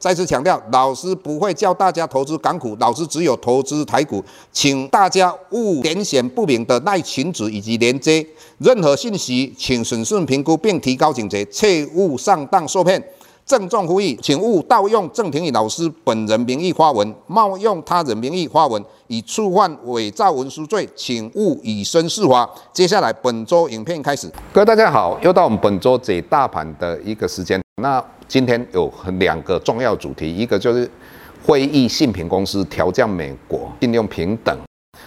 再次强调，老师不会教大家投资港股，老师只有投资台股，请大家勿点选不明的赖群组以及连接。任何信息，请审慎评估并提高警觉，切勿上当受骗。郑重呼吁，请勿盗用郑庭宇老师本人名义发文，冒用他人名义发文，以触犯伪造文书罪，请勿以身试法。接下来本周影片开始，各位大家好，又到我们本周解大盘的一个时间，那。今天有两个重要主题，一个就是会议信评公司调降美国信用平等，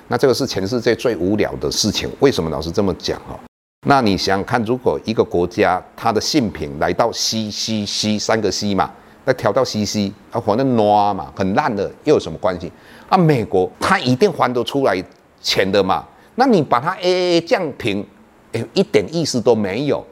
那这个是全世界最无聊的事情。为什么老是这么讲哦？那你想想看，如果一个国家它的信评来到 C C C 三个 C 嘛，那调到 C C 啊，反正 NO 嘛，很烂的，又有什么关系？啊，美国它一定还得出来钱的嘛？那你把它 A A 降评，哎，一点意思都没有。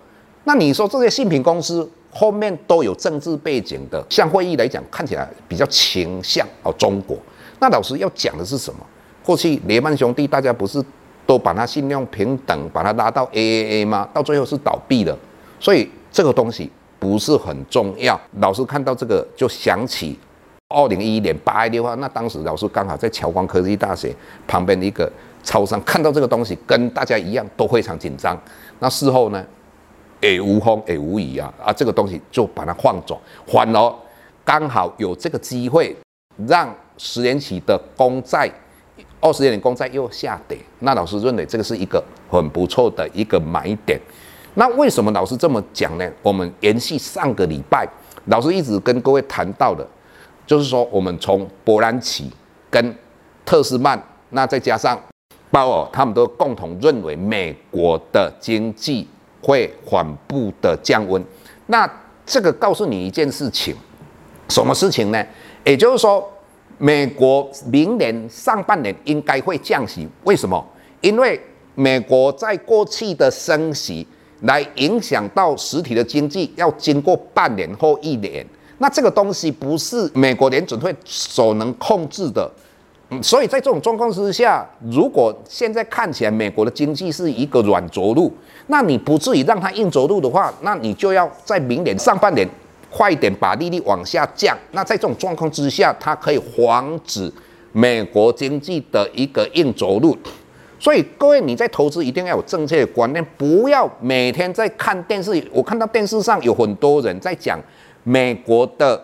那你说这些信评公司？后面都有政治背景的，像会议来讲，看起来比较倾向哦中国。那老师要讲的是什么？过去雷曼兄弟大家不是都把它信用平等，把它拉到 AAA 吗？到最后是倒闭的。所以这个东西不是很重要。老师看到这个就想起二零一一年八月的话，那当时老师刚好在侨光科技大学旁边的一个超商，看到这个东西，跟大家一样都非常紧张。那事后呢？也无风也无雨啊啊！这个东西就把它放走，反而刚好有这个机会，让十年期的公债、二十年公债又下跌。那老师认为这个是一个很不错的一个买点。那为什么老师这么讲呢？我们延续上个礼拜，老师一直跟各位谈到的，就是说我们从伯兰奇跟特斯曼，那再加上鲍尔，他们都共同认为美国的经济。会缓步的降温，那这个告诉你一件事情，什么事情呢？也就是说，美国明年上半年应该会降息。为什么？因为美国在过去的升息来影响到实体的经济，要经过半年或一年，那这个东西不是美国联准会所能控制的。所以在这种状况之下，如果现在看起来美国的经济是一个软着陆，那你不至于让它硬着陆的话，那你就要在明年上半年快一点把利率往下降。那在这种状况之下，它可以防止美国经济的一个硬着陆。所以各位你在投资一定要有正确的观念，不要每天在看电视。我看到电视上有很多人在讲美国的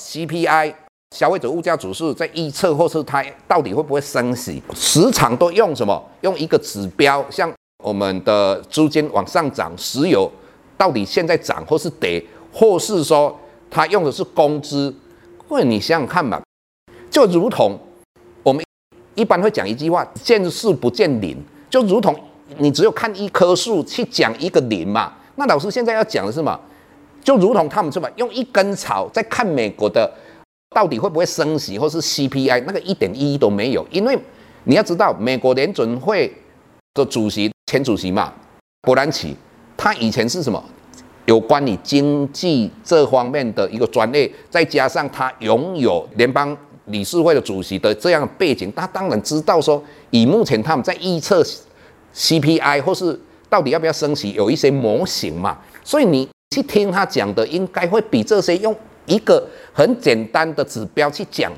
CPI。消费者物价指数在预测，或是它到底会不会升息？市场都用什么？用一个指标，像我们的租金往上涨，石油到底现在涨或是跌，或是说它用的是工资？各位你想想看嘛，就如同我们一般会讲一句话：见树不见林，就如同你只有看一棵树去讲一个林嘛。那老师现在要讲的是什么？就如同他们这么用一根草在看美国的。到底会不会升息，或是 CPI 那个一点意义都没有，因为你要知道，美国联准会的主席、前主席嘛，伯南奇，他以前是什么？有关于经济这方面的一个专业，再加上他拥有联邦理事会的主席的这样的背景，他当然知道说，以目前他们在预测 CPI 或是到底要不要升息，有一些模型嘛，所以你去听他讲的，应该会比这些用。一个很简单的指标去讲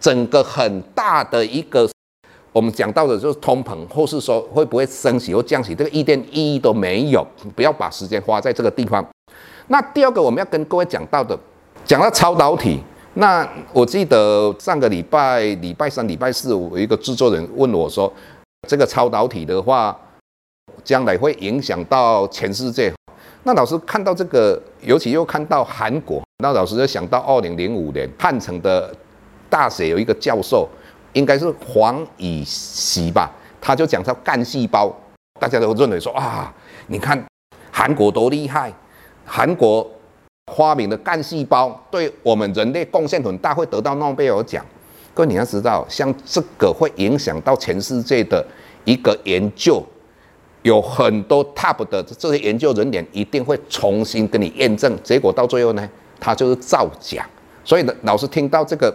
整个很大的一个，我们讲到的就是通膨，或是说会不会升息或降息，这个一点意义都没有。不要把时间花在这个地方。那第二个我们要跟各位讲到的，讲到超导体。那我记得上个礼拜礼拜三、礼拜四，我一个制作人问我说，这个超导体的话，将来会影响到全世界。那老师看到这个，尤其又看到韩国，那老师就想到二零零五年汉城的大学有一个教授，应该是黄以习吧，他就讲到干细胞，大家都认为说啊，你看韩国多厉害，韩国发明的干细胞对我们人类贡献很大，会得到诺贝尔奖。各位你要知道，像这个会影响到全世界的一个研究，有很多 top 的这些研究人员一定会重新跟你验证，结果到最后呢，他就是造假。所以呢，老师听到这个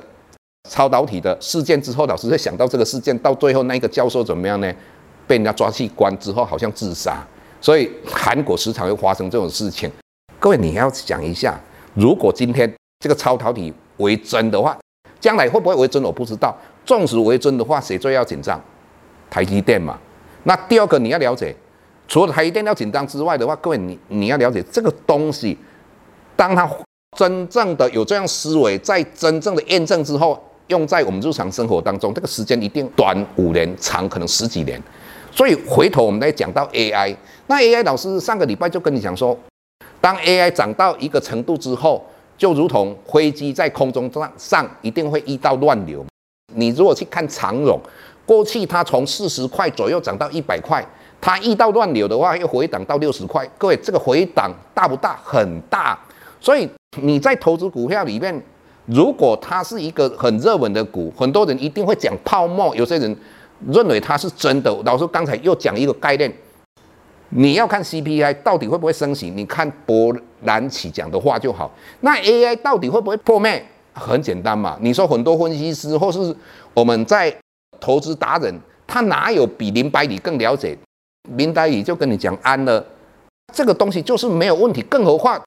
超导体的事件之后，老师会想到这个事件，到最后那个教授怎么样呢？被人家抓去关之后，好像自杀。所以韩国时常会发生这种事情。各位，你要想一下，如果今天这个超导体为真的话，将来会不会为真？我不知道。纵使为真的话，谁最要紧张？台积电嘛。那第二个你要了解，除了台积电要紧张之外的话，各位你你要了解这个东西，当它真正的有这样思维，在真正的验证之后，用在我们日常生活当中，这个时间一定短五年，长可能十几年。所以回头我们来讲到 AI，那 AI 老师上个礼拜就跟你讲说，当 AI 涨到一个程度之后，就如同飞机在空中上上一定会遇到乱流。你如果去看长荣，过去它从四十块左右涨到一百块，它遇到乱流的话又回档到六十块。各位，这个回档大不大？很大。所以你在投资股票里面，如果它是一个很热门的股，很多人一定会讲泡沫，有些人。认为它是真的。老师刚才又讲一个概念，你要看 CPI 到底会不会升息，你看伯南奇讲的话就好。那 AI 到底会不会破灭？很简单嘛，你说很多分析师或是我们在投资达人，他哪有比林百里更了解？林百里就跟你讲安了，这个东西就是没有问题。更何况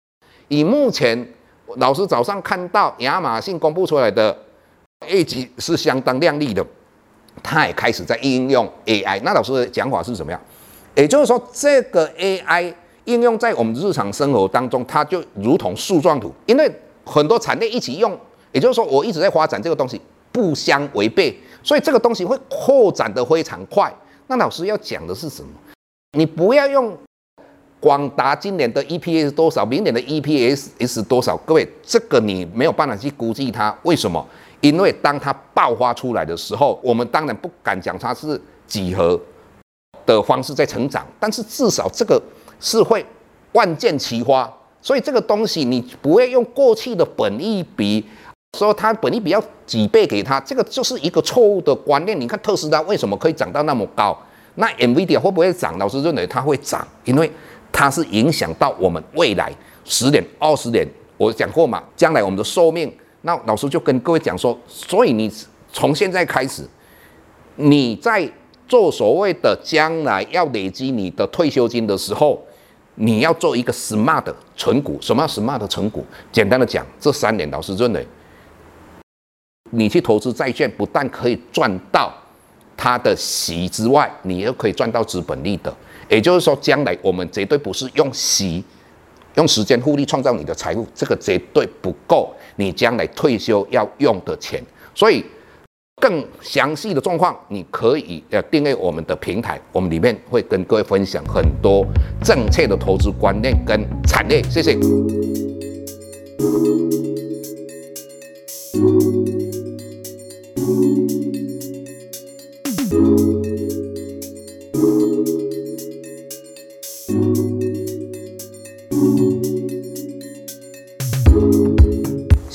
以目前老师早上看到亚马逊公布出来的业绩是相当亮丽的。他也开始在应用 AI，那老师的讲法是什么样？也就是说，这个 AI 应用在我们日常生活当中，它就如同树状图，因为很多产业一起用，也就是说，我一直在发展这个东西，不相违背，所以这个东西会扩展得非常快。那老师要讲的是什么？你不要用广达今年的 EPS 多少，明年的 EPS 是多少，各位，这个你没有办法去估计它，为什么？因为当它爆发出来的时候，我们当然不敢讲它是几何的方式在成长，但是至少这个是会万箭齐发。所以这个东西你不会用过去的本益比说它本益比要几倍给它，这个就是一个错误的观念。你看特斯拉为什么可以涨到那么高？那 NVIDIA 会不会涨？老师认为它会涨，因为它是影响到我们未来十年、二十年。我讲过嘛，将来我们的寿命。那老师就跟各位讲说，所以你从现在开始，你在做所谓的将来要累积你的退休金的时候，你要做一个 smart 存股。什么 smart 存股？简单的讲，这三点老师认为，你去投资债券，不但可以赚到它的息之外，你又可以赚到资本利得。也就是说，将来我们绝对不是用息。用时间复利创造你的财富，这个绝对不够你将来退休要用的钱。所以，更详细的状况，你可以呃订阅我们的平台，我们里面会跟各位分享很多正确的投资观念跟产业。谢谢。